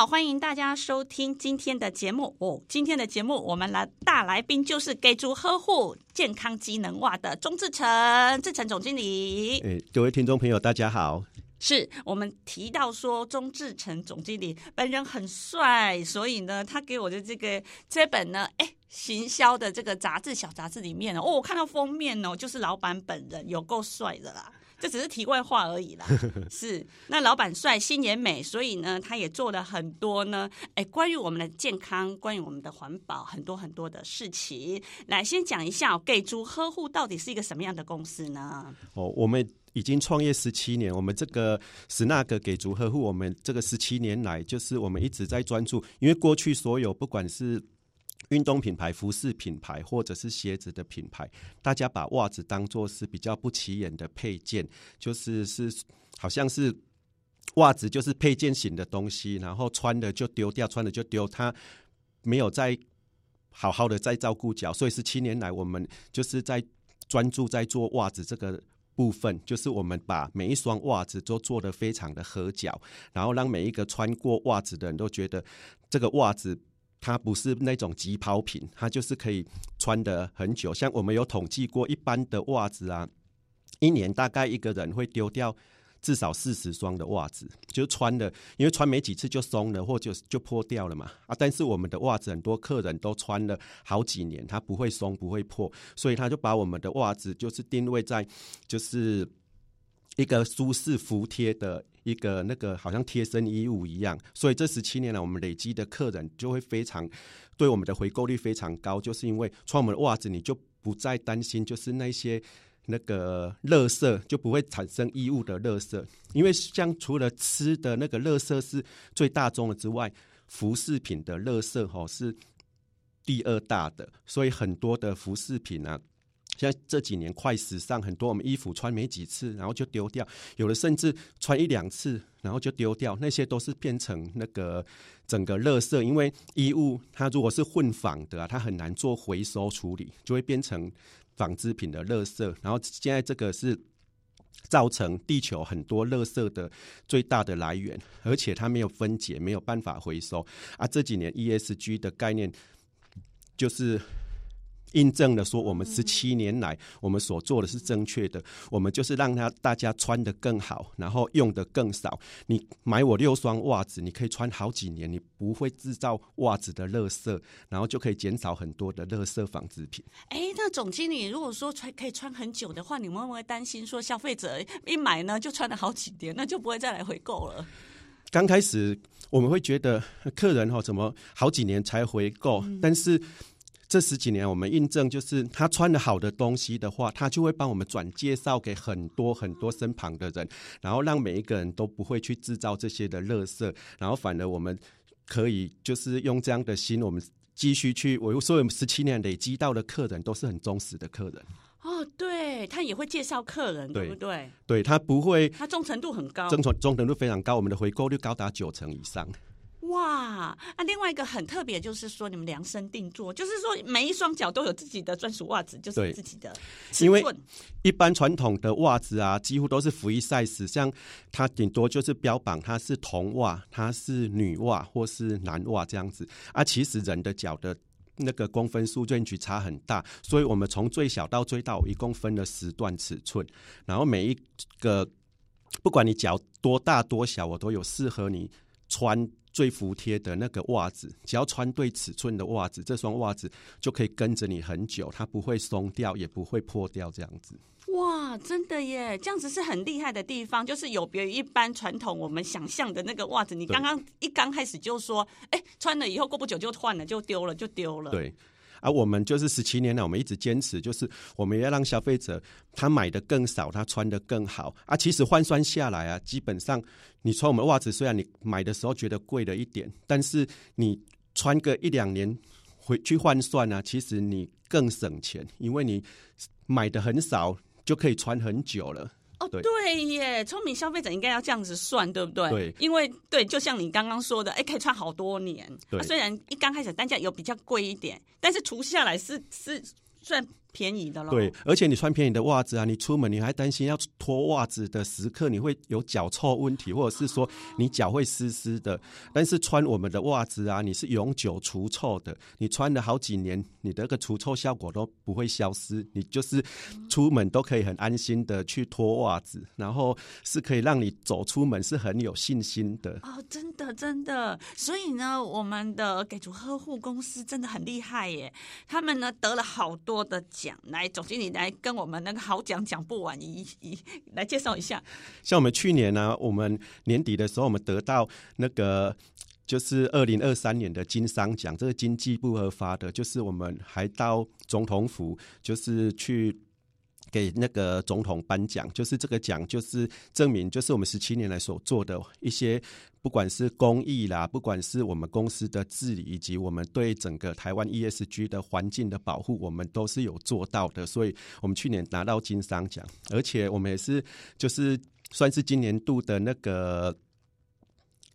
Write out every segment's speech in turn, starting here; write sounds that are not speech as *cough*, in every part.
好，欢迎大家收听今天的节目哦。今天的节目，我们来大来宾就是给足呵护健康机能袜的钟志成，志成总经理。哎，各位听众朋友，大家好。是我们提到说钟志成总经理本人很帅，所以呢，他给我的这个这本呢，哎，行销的这个杂志小杂志里面哦，我看到封面哦，就是老板本人，有够帅的啦。这只是题外话而已啦，*laughs* 是那老板帅，心也美，所以呢，他也做了很多呢，哎，关于我们的健康，关于我们的环保，很多很多的事情。来，先讲一下，给足呵护到底是一个什么样的公司呢？哦，我们已经创业十七年，我们这个 SNAG 给足呵护，我们这个十七年来，就是我们一直在专注，因为过去所有不管是。运动品牌、服饰品牌，或者是鞋子的品牌，大家把袜子当做是比较不起眼的配件，就是是好像是袜子就是配件型的东西，然后穿了就丢掉，穿了就丢，它没有在好好的在照顾脚，所以十七年来我们就是在专注在做袜子这个部分，就是我们把每一双袜子都做得非常的合脚，然后让每一个穿过袜子的人都觉得这个袜子。它不是那种急抛品，它就是可以穿得很久。像我们有统计过，一般的袜子啊，一年大概一个人会丢掉至少四十双的袜子，就穿的，因为穿没几次就松了，或就，就破掉了嘛。啊，但是我们的袜子很多客人都穿了好几年，它不会松，不会破，所以他就把我们的袜子就是定位在就是一个舒适服帖的。一个那个好像贴身衣物一样，所以这十七年来，我们累积的客人就会非常对我们的回购率非常高，就是因为穿我们的袜子，你就不再担心，就是那些那个垃圾就不会产生衣物的垃圾，因为像除了吃的那个垃圾是最大宗的之外，服饰品的垃圾吼是第二大的，所以很多的服饰品啊。现在这几年快时尚，很多我们衣服穿没几次，然后就丢掉；有的甚至穿一两次，然后就丢掉。那些都是变成那个整个垃圾，因为衣物它如果是混纺的，它很难做回收处理，就会变成纺织品的垃圾。然后现在这个是造成地球很多垃圾的最大的来源，而且它没有分解，没有办法回收啊。这几年 ESG 的概念就是。印证了说，我们十七年来我们所做的是正确的。我们就是让他大家穿的更好，然后用的更少。你买我六双袜子，你可以穿好几年，你不会制造袜子的垃圾，然后就可以减少很多的垃圾纺织品。哎，那总经理，如果说穿可以穿很久的话，你们会不会担心说消费者一买呢就穿了好几年，那就不会再来回购了？刚开始我们会觉得客人哈怎么好几年才回购，嗯、但是。这十几年，我们印证就是他穿的好的东西的话，他就会帮我们转介绍给很多很多身旁的人，然后让每一个人都不会去制造这些的垃圾，然后反而我们可以就是用这样的心，我们继续去。我所有十七年累积到的客人都是很忠实的客人。哦，对，他也会介绍客人，对，对不对？对，他不会，他忠诚度很高，忠诚忠诚度非常高，我们的回购率高达九成以上。哇，啊，另外一个很特别，就是说你们量身定做，就是说每一双脚都有自己的专属袜子，就是自己的。因为一般传统的袜子啊，几乎都是 free size，像它顶多就是标榜它是童袜，它是女袜或是男袜这样子。啊，其实人的脚的那个公分数 range 差很大，所以我们从最小到最大，一共分了十段尺寸，然后每一个不管你脚多大多小，我都有适合你穿。最服帖的那个袜子，只要穿对尺寸的袜子，这双袜子就可以跟着你很久，它不会松掉，也不会破掉，这样子。哇，真的耶！这样子是很厉害的地方，就是有别于一般传统我们想象的那个袜子。你刚刚一刚开始就说，哎、欸，穿了以后过不久就换了，就丢了，就丢了。对。而、我们就是十七年来，我们一直坚持，就是我们要让消费者他买的更少，他穿的更好。啊，其实换算下来啊，基本上你穿我们袜子，虽然你买的时候觉得贵了一点，但是你穿个一两年回去换算呢、啊，其实你更省钱，因为你买的很少就可以穿很久了。哦，对，耶，聪明消费者应该要这样子算，对不对？对，因为对，就像你刚刚说的，哎，可以穿好多年。对，啊、虽然一刚开始单价有比较贵一点，但是除下来是是算。便宜的咯，对，而且你穿便宜的袜子啊，你出门你还担心要脱袜子的时刻，你会有脚臭问题，或者是说你脚会湿湿的。但是穿我们的袜子啊，你是永久除臭的，你穿了好几年，你的那个除臭效果都不会消失，你就是出门都可以很安心的去脱袜子，然后是可以让你走出门是很有信心的。哦，真的真的，所以呢，我们的给足呵护公司真的很厉害耶，他们呢得了好多的。讲来，总经理来跟我们那个好讲讲不完一一来介绍一下。像我们去年呢、我们年底的时候，我们得到那个就是二零二三年的金商奖，这个经济部合发的，就是我们还到总统府，就是去。给那个总统颁奖，就是这个奖，就是证明，就是我们十七年来所做的一些，不管是公益啦，不管是我们公司的治理，以及我们对整个台湾 ESG 的环境的保护，我们都是有做到的。所以，我们去年拿到经商奖，而且我们也是就是算是今年度的那个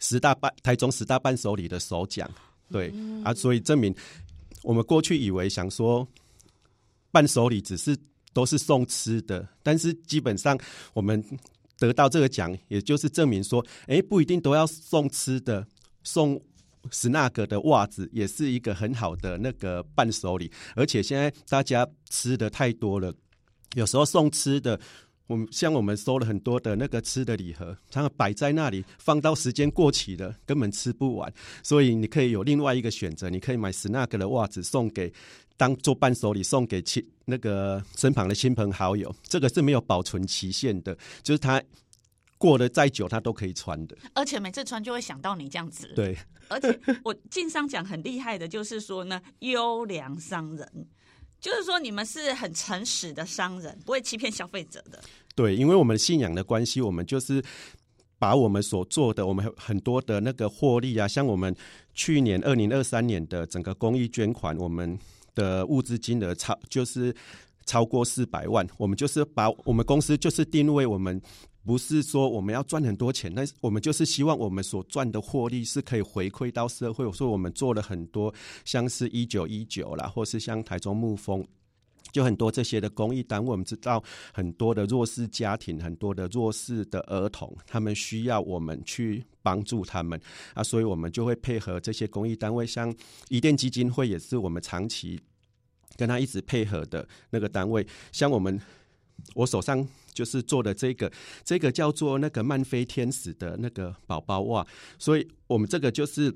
十大伴台中十大伴手礼的首奖。对啊，所以证明我们过去以为想说伴手礼只是。都是送吃的，但是基本上我们得到这个奖，也就是证明说，哎，不一定都要送吃的，送 Snug 的袜子也是一个很好的那个伴手礼。而且现在大家吃的太多了，有时候送吃的，我们像我们收了很多的那个吃的礼盒，它们摆在那里，放到时间过期了，根本吃不完。所以你可以有另外一个选择，你可以买 Snug 的袜子送给。当做伴手礼送给亲那个身旁的亲朋好友，这个是没有保存期限的，就是他过得再久，他都可以穿的。而且每次穿就会想到你这样子。对，而且我经商讲很厉害的，就是说呢，优良商人，就是说你们是很诚实的商人，不会欺骗消费者的。对，因为我们信仰的关系，我们就是把我们所做的，我们很多的那个获利啊，像我们去年二零二三年的整个公益捐款，我们。的物资金额超就是超过四百万，我们就是把我们公司就是定位，我们不是说我们要赚很多钱，但是我们就是希望我们所赚的获利是可以回馈到社会。所以我们做了很多，像是一九一九啦，或是像台中牧风，就很多这些的公益单位，我们知道很多的弱势家庭，很多的弱势的儿童，他们需要我们去。帮助他们啊，所以我们就会配合这些公益单位，像伊甸基金会也是我们长期跟他一直配合的那个单位。像我们我手上就是做的这个，这个叫做那个曼飞天使的那个宝宝袜，所以我们这个就是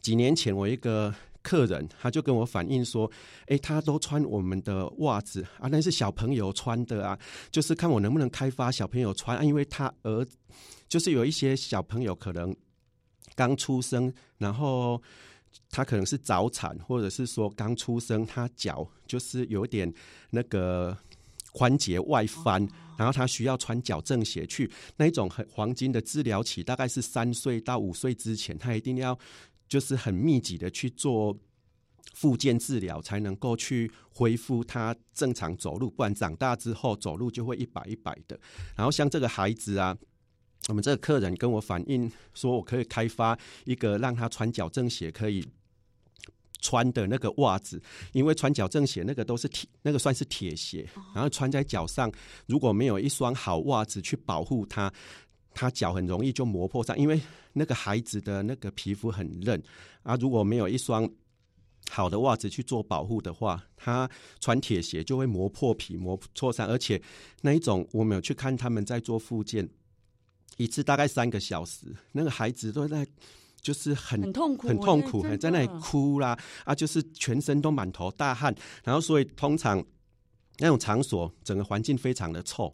几年前我一个客人他就跟我反映说，哎，他都穿我们的袜子啊，那是小朋友穿的啊，就是看我能不能开发小朋友穿啊，因为他儿。就是有一些小朋友可能刚出生，然后他可能是早产，或者是说刚出生，他脚就是有点那个关节外翻，然后他需要穿矫正鞋去。那一种很黄金的治疗期，大概是三岁到五岁之前，他一定要就是很密集的去做复健治疗，才能够去恢复他正常走路，不然长大之后走路就会一摆一摆的。然后像这个孩子啊。我们这个客人跟我反映说，我可以开发一个让他穿矫正鞋可以穿的那个袜子，因为穿矫正鞋那个都是铁，那个算是铁鞋，然后穿在脚上，如果没有一双好袜子去保护他，他脚很容易就磨破上，因为那个孩子的那个皮肤很嫩啊，如果没有一双好的袜子去做保护的话，他穿铁鞋就会磨破皮、磨挫伤，而且那一种我没有去看他们在做复健。一次大概三个小时，那个孩子都在，就是很很痛苦，很痛苦，很在那里哭啦啊，就是全身都满头大汗，然后所以通常那种场所整个环境非常的臭，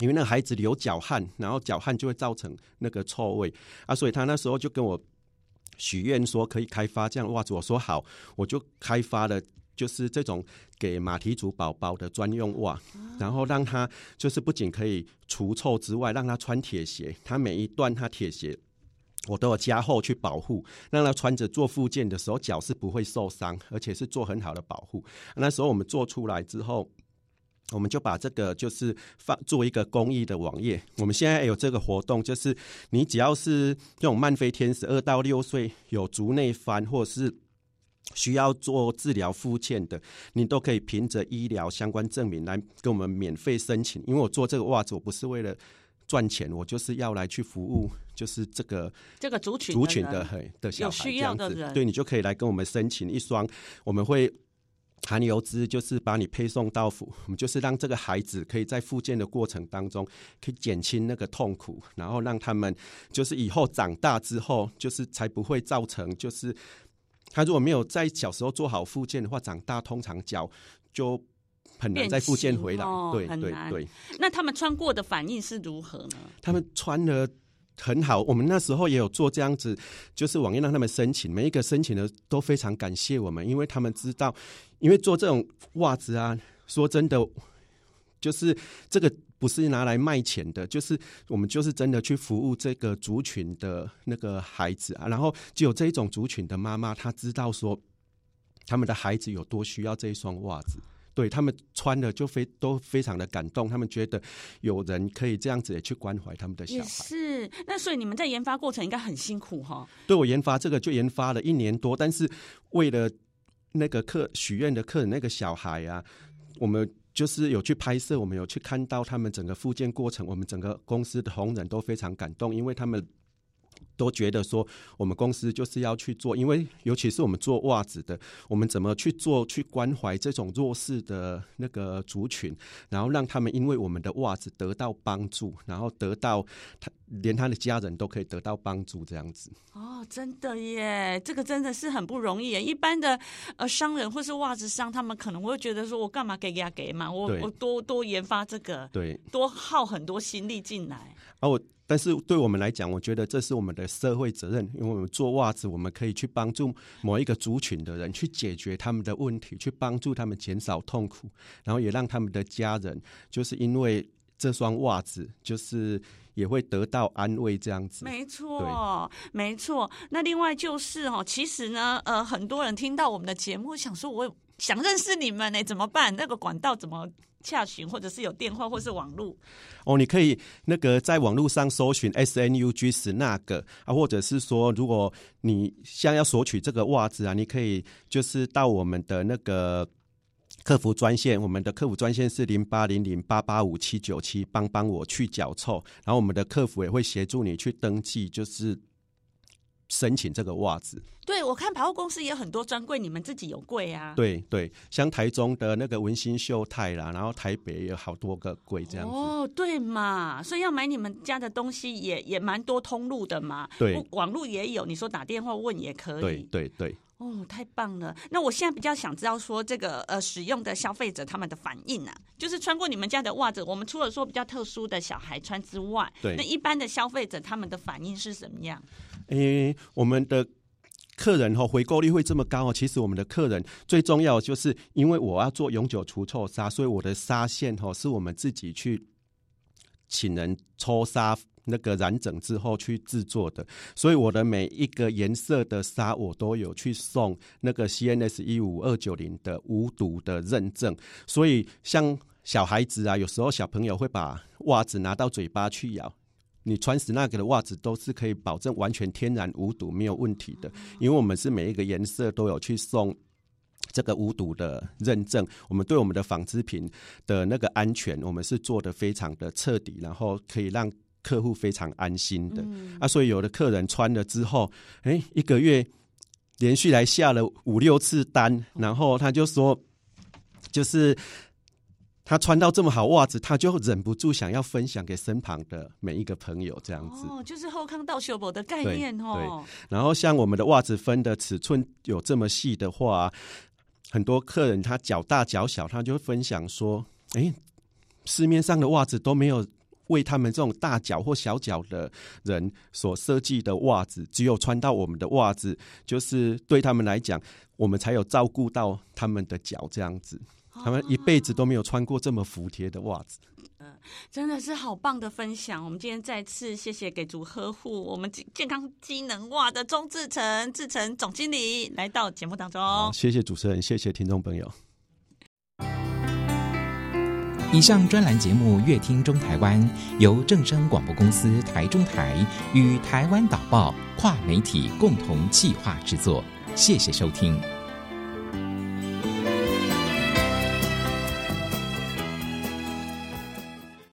因为那个孩子流脚汗，然后脚汗就会造成那个臭味啊，所以他那时候就跟我许愿说可以开发这样的袜子，我说好，我就开发了。就是这种给马蹄族宝宝的专用袜，然后让他就是不仅可以除臭之外，让他穿铁鞋，他每一段他铁鞋我都有加厚去保护，让他穿着做复健的时候脚是不会受伤，而且是做很好的保护。那时候我们做出来之后，我们就把这个就是放做一个公益的网页。我们现在有这个活动，就是你只要是这种慢飞天使，二到六岁有足内翻或者是需要做治疗复健的，你都可以凭着医疗相关证明来跟我们免费申请。因为我做这个袜子，我不是为了赚钱，我就是要来去服务，就是这个这个族群族群的嘿的小孩这样子，对，你就可以来跟我们申请一双，我们会含油资，就是把你配送到府，我 *laughs* 们就是让这个孩子可以在复健的过程当中，可以减轻那个痛苦，然后让他们就是以后长大之后，就是才不会造成，就是他如果没有在小时候做好复健的话，长大通常脚就。很难再复健回来，哦、对对对。那他们穿过的反应是如何呢？他们穿的很好，我们那时候也有做这样子，就是网页让他们申请，每一个申请的都非常感谢我们，因为他们知道，因为做这种袜子啊，说真的，就是这个不是拿来卖钱的，就是我们就是真的去服务这个族群的那个孩子啊，然后就有这一种族群的妈妈，她知道说他们的孩子有多需要这一双袜子。对他们穿的就非都非常的感动，他们觉得有人可以这样子也去关怀他们的小孩。也是，那所以你们在研发过程应该很辛苦哈？对，我研发这个就研发了一年多，但是为了那个客许愿的客人那个小孩啊，我们就是有去拍摄，我们有去看到他们整个复健过程，我们整个公司的同仁都非常感动，因为他们。都觉得说，我们公司就是要去做，因为尤其是我们做袜子的，我们怎么去做，去关怀这种弱势的那个族群，然后让他们因为我们的袜子得到帮助，然后得到他连他的家人都可以得到帮助，这样子。哦，真的耶，这个真的是很不容易耶。一般的呃商人或是袜子商，他们可能会觉得说，我干嘛给给他给嘛，我我多多研发这个，对，多耗很多心力进来。啊，我。但是对我们来讲，我觉得这是我们的社会责任，因为我们做袜子，我们可以去帮助某一个族群的人，去解决他们的问题，去帮助他们减少痛苦，然后也让他们的家人，就是因为这双袜子，就是也会得到安慰，这样子。没错，没错。那另外就是哦，其实呢，呃，很多人听到我们的节目，想说我想认识你们呢，怎么办？那个管道怎么？洽询，或者是有电话，或是网络哦，你可以那个在网络上搜寻 S N U G 是那个啊，或者是说，如果你想要索取这个袜子啊，你可以就是到我们的那个客服专线，我们的客服专线是零八零零八八五七九七，帮帮我去脚臭，然后我们的客服也会协助你去登记，就是。申请这个袜子，对，我看百货公司也有很多专柜，你们自己有柜啊？对对，像台中的那个文心秀泰啦，然后台北也有好多个柜这样子。哦，对嘛，所以要买你们家的东西也也蛮多通路的嘛。对，网络也有，你说打电话问也可以。对对对。哦，太棒了！那我现在比较想知道说，这个呃，使用的消费者他们的反应啊，就是穿过你们家的袜子，我们除了说比较特殊的小孩穿之外，对，那一般的消费者他们的反应是什么样？诶、我们的客人哈回购率会这么高哦。其实我们的客人最重要就是因为我要做永久除臭纱，所以我的纱线哈是我们自己去请人抽纱那个染整之后去制作的，所以我的每一个颜色的纱我都有去送那个 CNS 一五二九零的无毒的认证。所以像小孩子啊，有时候小朋友会把袜子拿到嘴巴去咬。你穿死那个的袜子都是可以保证完全天然无毒，没有问题的，因为我们是每一个颜色都有去送这个无毒的认证。我们对我们的纺织品的那个安全，我们是做的非常的彻底，然后可以让客户非常安心的。啊，所以有的客人穿了之后，诶，一个月连续来下了五六次单，然后他就说，就是。他穿到这么好袜子，他就忍不住想要分享给身旁的每一个朋友，这样子。哦，就是后康到修补的概念哦。对。然后像我们的袜子分的尺寸有这么细的话，很多客人他脚大脚小，他就会分享说：“哎，市面上的袜子都没有为他们这种大脚或小脚的人所设计的袜子，只有穿到我们的袜子，就是对他们来讲，我们才有照顾到他们的脚这样子。”他们一辈子都没有穿过这么服帖的袜子，嗯，真的是好棒的分享。我们今天再次谢谢给足呵护我们健康机能袜的钟志成志成总经理来到节目当中。谢谢主持人，谢谢听众朋友。以上专栏节目《乐听中台湾》由正声广播公司台中台与台湾导报跨媒体共同企划制作，谢谢收听。